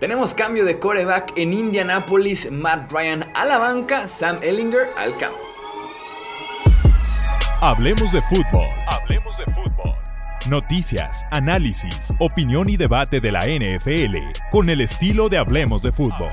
Tenemos cambio de coreback en Indianapolis, Matt Ryan a la banca, Sam Ellinger al campo. Hablemos de fútbol. Hablemos de fútbol. Noticias, análisis, opinión y debate de la NFL con el estilo de Hablemos de fútbol.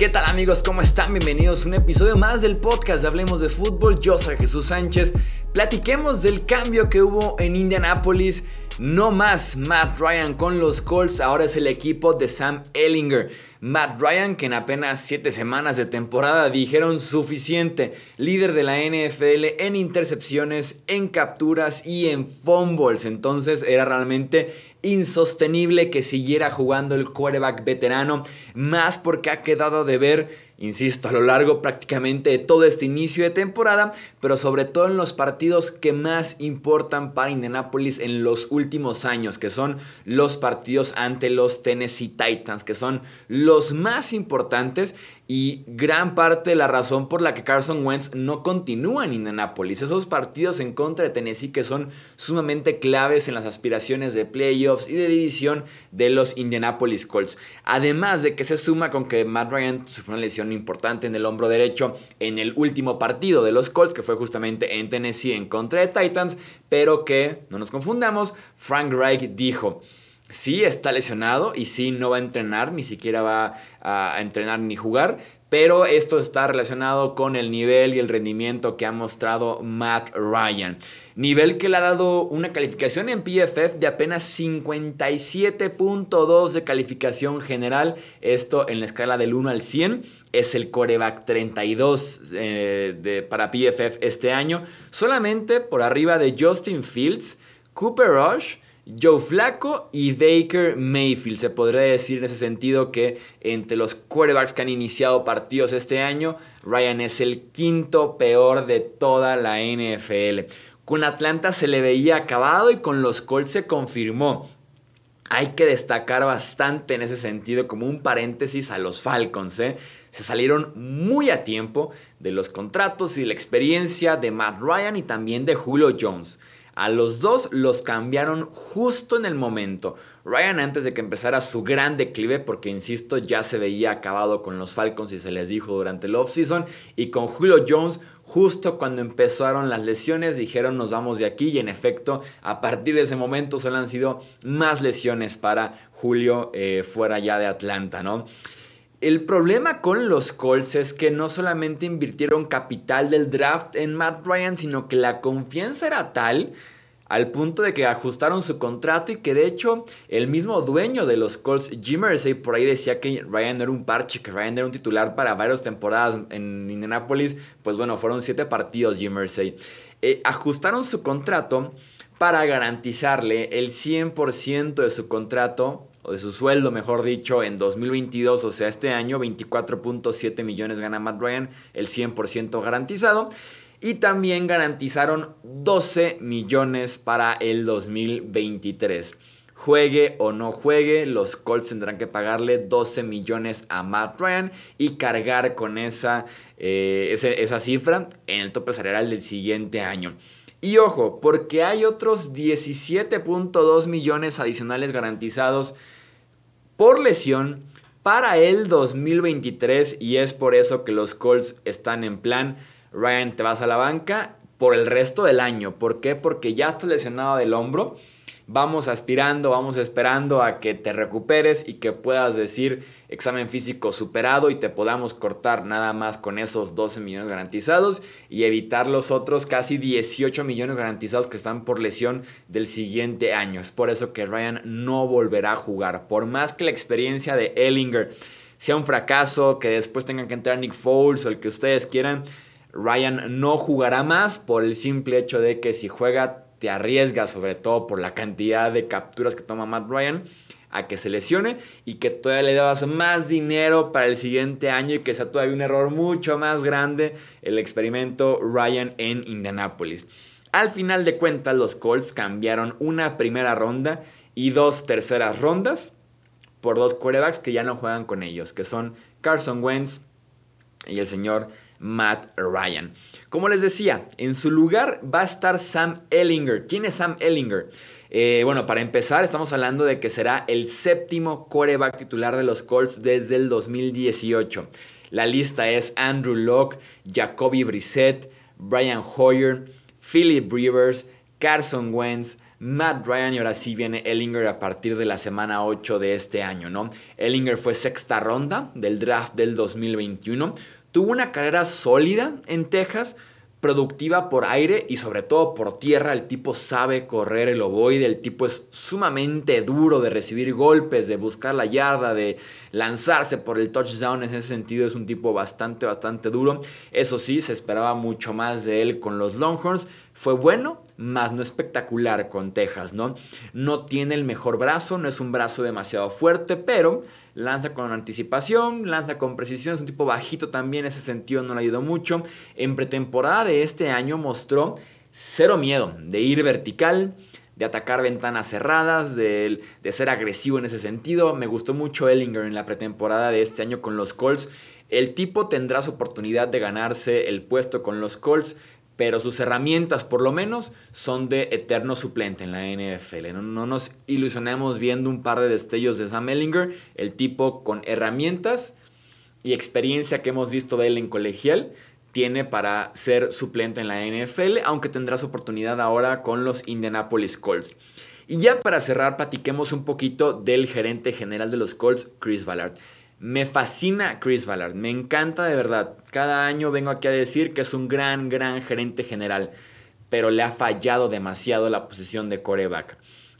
¿Qué tal amigos? ¿Cómo están? Bienvenidos a un episodio más del podcast Hablemos de Fútbol. Yo soy Jesús Sánchez. Platiquemos del cambio que hubo en Indianapolis. No más Matt Ryan con los Colts, ahora es el equipo de Sam Ellinger. Matt Ryan, que en apenas 7 semanas de temporada dijeron suficiente, líder de la NFL en intercepciones, en capturas y en fumbles. Entonces era realmente insostenible que siguiera jugando el quarterback veterano, más porque ha quedado de ver insisto, a lo largo prácticamente de todo este inicio de temporada, pero sobre todo en los partidos que más importan para Indianapolis en los últimos años, que son los partidos ante los Tennessee Titans, que son los más importantes y gran parte de la razón por la que Carson Wentz no continúa en Indianapolis. Esos partidos en contra de Tennessee que son sumamente claves en las aspiraciones de playoffs y de división de los Indianapolis Colts. Además de que se suma con que Matt Ryan sufrió una lesión importante en el hombro derecho en el último partido de los Colts, que fue justamente en Tennessee en contra de Titans, pero que, no nos confundamos, Frank Reich dijo sí está lesionado y sí no va a entrenar, ni siquiera va a entrenar ni jugar, pero esto está relacionado con el nivel y el rendimiento que ha mostrado Matt Ryan. Nivel que le ha dado una calificación en PFF de apenas 57.2 de calificación general. Esto en la escala del 1 al 100. Es el coreback 32 eh, de, para PFF este año. Solamente por arriba de Justin Fields, Cooper Rush Joe Flaco y Baker Mayfield. Se podría decir en ese sentido que entre los quarterbacks que han iniciado partidos este año, Ryan es el quinto peor de toda la NFL. Con Atlanta se le veía acabado y con los Colts se confirmó. Hay que destacar bastante en ese sentido como un paréntesis a los Falcons. ¿eh? Se salieron muy a tiempo de los contratos y la experiencia de Matt Ryan y también de Julio Jones. A los dos los cambiaron justo en el momento. Ryan antes de que empezara su gran declive, porque insisto, ya se veía acabado con los Falcons y se les dijo durante el offseason. Y con Julio Jones, justo cuando empezaron las lesiones, dijeron nos vamos de aquí. Y en efecto, a partir de ese momento solo han sido más lesiones para Julio eh, fuera ya de Atlanta, ¿no? El problema con los Colts es que no solamente invirtieron capital del draft en Matt Ryan, sino que la confianza era tal al punto de que ajustaron su contrato y que de hecho el mismo dueño de los Colts, Jim por ahí decía que Ryan era un parche, que Ryan era un titular para varias temporadas en Indianapolis. Pues bueno, fueron siete partidos Jim Irsay. Eh, ajustaron su contrato para garantizarle el 100% de su contrato o de su sueldo, mejor dicho, en 2022, o sea, este año, 24.7 millones gana Matt Ryan, el 100% garantizado. Y también garantizaron 12 millones para el 2023. Juegue o no juegue, los Colts tendrán que pagarle 12 millones a Matt Ryan y cargar con esa, eh, esa cifra en el tope salarial del siguiente año. Y ojo, porque hay otros 17.2 millones adicionales garantizados por lesión para el 2023 y es por eso que los Colts están en plan, Ryan te vas a la banca por el resto del año. ¿Por qué? Porque ya estás lesionado del hombro vamos aspirando, vamos esperando a que te recuperes y que puedas decir examen físico superado y te podamos cortar nada más con esos 12 millones garantizados y evitar los otros casi 18 millones garantizados que están por lesión del siguiente año. Es por eso que Ryan no volverá a jugar. Por más que la experiencia de Ellinger sea un fracaso, que después tengan que entrar Nick Foles o el que ustedes quieran, Ryan no jugará más por el simple hecho de que si juega te arriesgas, sobre todo por la cantidad de capturas que toma Matt Ryan, a que se lesione y que todavía le das más dinero para el siguiente año y que sea todavía un error mucho más grande el experimento Ryan en Indianapolis. Al final de cuentas, los Colts cambiaron una primera ronda y dos terceras rondas por dos quarterbacks que ya no juegan con ellos, que son Carson Wentz y el señor Matt Ryan. Como les decía, en su lugar va a estar Sam Ellinger. ¿Quién es Sam Ellinger? Eh, bueno, para empezar, estamos hablando de que será el séptimo quarterback titular de los Colts desde el 2018. La lista es Andrew Locke, Jacoby Brissett, Brian Hoyer, Philip Rivers, Carson Wentz, Matt Ryan y ahora sí viene Ellinger a partir de la semana 8 de este año, ¿no? Ellinger fue sexta ronda del draft del 2021. Tuvo una carrera sólida en Texas, productiva por aire y sobre todo por tierra. El tipo sabe correr el ovoide, el tipo es sumamente duro de recibir golpes, de buscar la yarda, de lanzarse por el touchdown. En ese sentido es un tipo bastante, bastante duro. Eso sí, se esperaba mucho más de él con los Longhorns. Fue bueno, más no espectacular con Texas, ¿no? No tiene el mejor brazo, no es un brazo demasiado fuerte, pero lanza con anticipación, lanza con precisión, es un tipo bajito también, ese sentido no le ayudó mucho. En pretemporada de este año mostró cero miedo de ir vertical, de atacar ventanas cerradas, de, de, ser agresivo en ese sentido. Me gustó mucho Ellinger en la pretemporada de este año con los Colts. El tipo tendrá su oportunidad de ganarse el puesto con los Colts pero sus herramientas por lo menos son de eterno suplente en la NFL. No, nos ilusionemos viendo un par de destellos de Sam Ellinger, el tipo con herramientas y experiencia que hemos visto de él en colegial tiene para ser suplente en la NFL, aunque tendrá su oportunidad ahora con los Indianapolis Colts. Y ya para cerrar, platiquemos un poquito del gerente general de los Colts, Chris Ballard. Me fascina Chris Ballard, me encanta de verdad. Cada año vengo aquí a decir que es un gran, gran gerente general, pero le ha fallado demasiado la posición de coreback.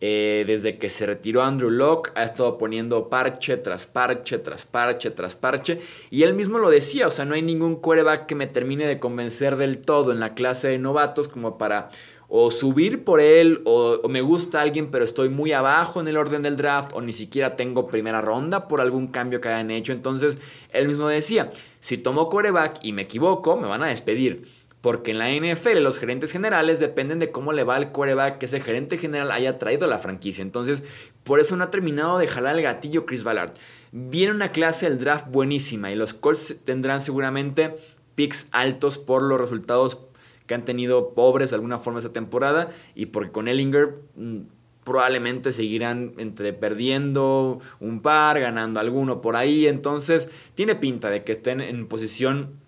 Eh, desde que se retiró Andrew Locke, ha estado poniendo parche tras parche, tras parche, tras parche. Y él mismo lo decía, o sea, no hay ningún coreback que me termine de convencer del todo en la clase de novatos como para o subir por él, o, me gusta alguien, pero estoy muy abajo en el orden del draft, o ni siquiera tengo primera ronda por algún cambio que hayan hecho. Entonces, él mismo decía, si tomo coreback y me equivoco, me van a despedir. Porque en la NFL los gerentes generales dependen de cómo le va al coreback que ese gerente general haya traído a la franquicia. Entonces, por eso no ha terminado de jalar el gatillo Chris Ballard. Viene una clase del draft buenísima y los Colts tendrán seguramente picks altos por los resultados que han tenido pobres de alguna forma esta temporada y porque con Ellinger mm, probablemente seguirán entre perdiendo un par, ganando alguno por ahí, entonces tiene pinta de que estén en posición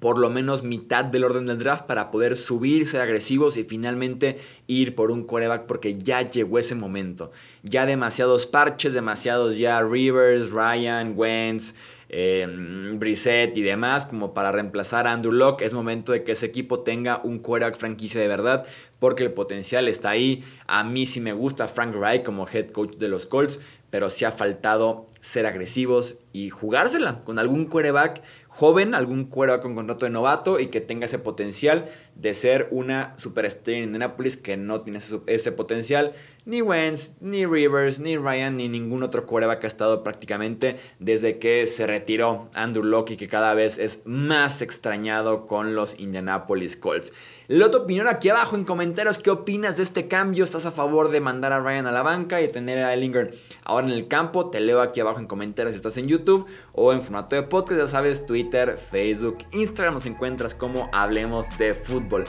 por lo menos mitad del orden del draft para poder subir, ser agresivos y finalmente ir por un coreback porque ya llegó ese momento. Ya demasiados parches, demasiados ya Rivers, Ryan, Wentz, eh, Brissett y demás, como para reemplazar a Andrew Locke. Es momento de que ese equipo tenga un quarterback franquicia de verdad, porque el potencial está ahí. A mí sí me gusta Frank Reich como head coach de los Colts, pero sí ha faltado ser agresivos y jugársela con algún quarterback joven, algún quarterback con contrato de novato y que tenga ese potencial de ser una superestrella en Indianapolis que no tiene ese, potencial. Ni Wentz, ni Rivers, ni Ryan, ni ningún otro quarterback ha estado prácticamente desde que se retiró Andrew Locke que cada vez es más extrañado con los Indianapolis Colts. Leo tu opinión aquí abajo en comentarios. ¿Qué opinas de este cambio? ¿Estás a favor de mandar a Ryan a la banca y tener a Ellinger ahora en el campo? Te leo aquí abajo en comentarios si estás en YouTube o en formato de podcast. Ya sabes, Twitter, Facebook, Instagram nos encuentras como Hablemos de Fútbol.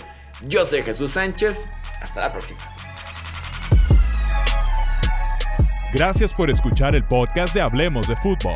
Yo soy Jesús Sánchez. Hasta la próxima. Gracias por escuchar el podcast de Hablemos de Fútbol.